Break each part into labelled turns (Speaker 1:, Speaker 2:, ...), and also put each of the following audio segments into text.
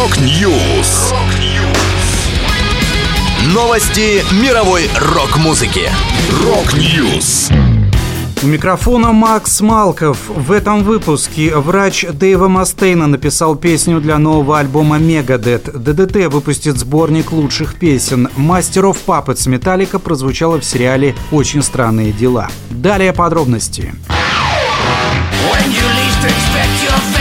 Speaker 1: Rock News. Новости мировой рок-музыки. Rock News.
Speaker 2: У микрофона Макс Малков. В этом выпуске врач Дэйва Мастейна написал песню для нового альбома Megadeth. ДДТ выпустит сборник лучших песен. Master of Puppets Metallica прозвучало в сериале «Очень странные дела». Далее подробности. When you least expect your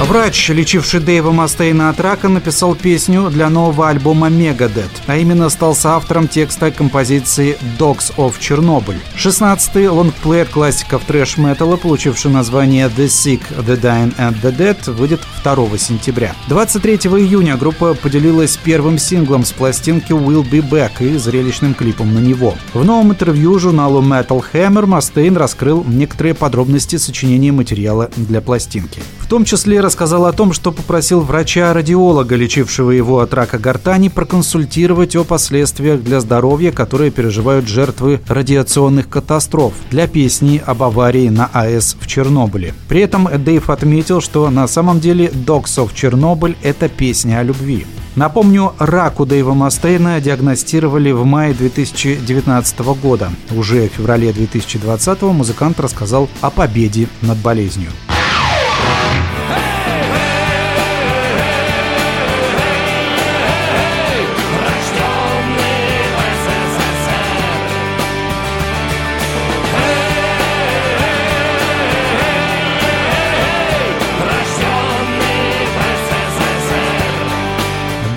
Speaker 2: Врач, лечивший Дэйва Мастейна от рака, написал песню для нового альбома Megadeth, а именно стал соавтором текста композиции Dogs of Chernobyl. 16-й лонгплей от классиков трэш-металла, получивший название The Sick, The Dying and The Dead, выйдет 2 сентября. 23 июня группа поделилась первым синглом с пластинки Will Be Back и зрелищным клипом на него. В новом интервью журналу Metal Hammer Мастейн раскрыл некоторые подробности сочинения материала для пластинки. В том числе рассказал о том, что попросил врача-радиолога, лечившего его от рака гортани, проконсультировать о последствиях для здоровья, которые переживают жертвы радиационных катастроф для песни об аварии на АЭС в Чернобыле. При этом Дэйв отметил, что на самом деле «Dogs of Chernobyl» — это песня о любви. Напомню, рак у Дэйва Мастейна диагностировали в мае 2019 года. Уже в феврале 2020 музыкант рассказал о победе над болезнью.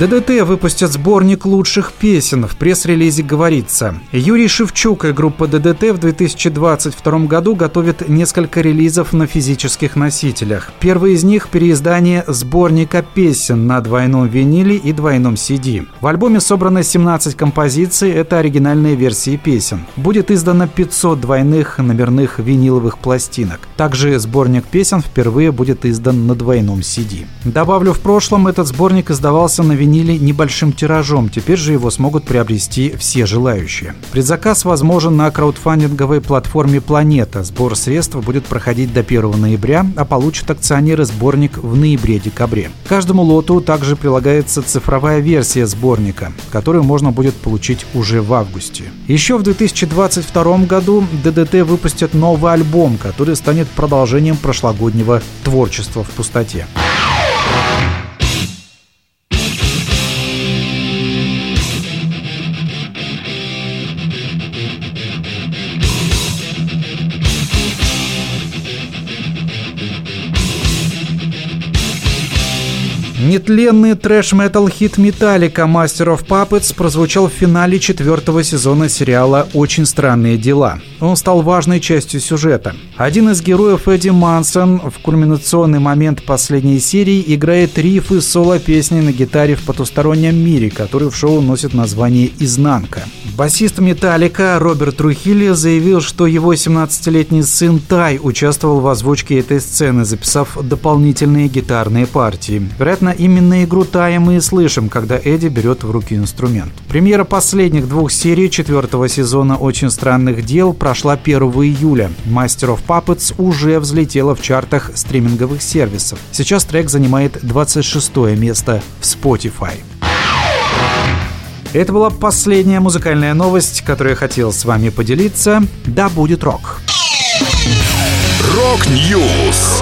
Speaker 2: ДДТ выпустят сборник лучших песен. В пресс-релизе говорится. Юрий Шевчук и группа ДДТ в 2022 году готовят несколько релизов на физических носителях. Первый из них – переиздание сборника песен на двойном виниле и двойном CD. В альбоме собрано 17 композиций, это оригинальные версии песен. Будет издано 500 двойных номерных виниловых пластинок. Также сборник песен впервые будет издан на двойном CD. Добавлю, в прошлом этот сборник издавался на виниле виниле небольшим тиражом, теперь же его смогут приобрести все желающие. Предзаказ возможен на краудфандинговой платформе «Планета». Сбор средств будет проходить до 1 ноября, а получат акционеры сборник в ноябре-декабре. Каждому лоту также прилагается цифровая версия сборника, которую можно будет получить уже в августе. Еще в 2022 году ДДТ выпустят новый альбом, который станет продолжением прошлогоднего творчества в пустоте. Нетленный трэш-метал хит Металлика Master of Puppets прозвучал в финале четвертого сезона сериала «Очень странные дела». Он стал важной частью сюжета. Один из героев Эдди Мансон в кульминационный момент последней серии играет риф из соло-песни на гитаре в потустороннем мире, который в шоу носит название «Изнанка». Басист Металлика Роберт Трухилли заявил, что его 17-летний сын Тай участвовал в озвучке этой сцены, записав дополнительные гитарные партии. Вероятно, именно игру Тая мы и слышим, когда Эдди берет в руки инструмент. Премьера последних двух серий четвертого сезона «Очень странных дел» прошла 1 июля. Master of Puppets уже взлетела в чартах стриминговых сервисов. Сейчас трек занимает 26 место в Spotify. Это была последняя музыкальная новость, которую я хотел с вами поделиться. Да будет рок!
Speaker 1: Rock News!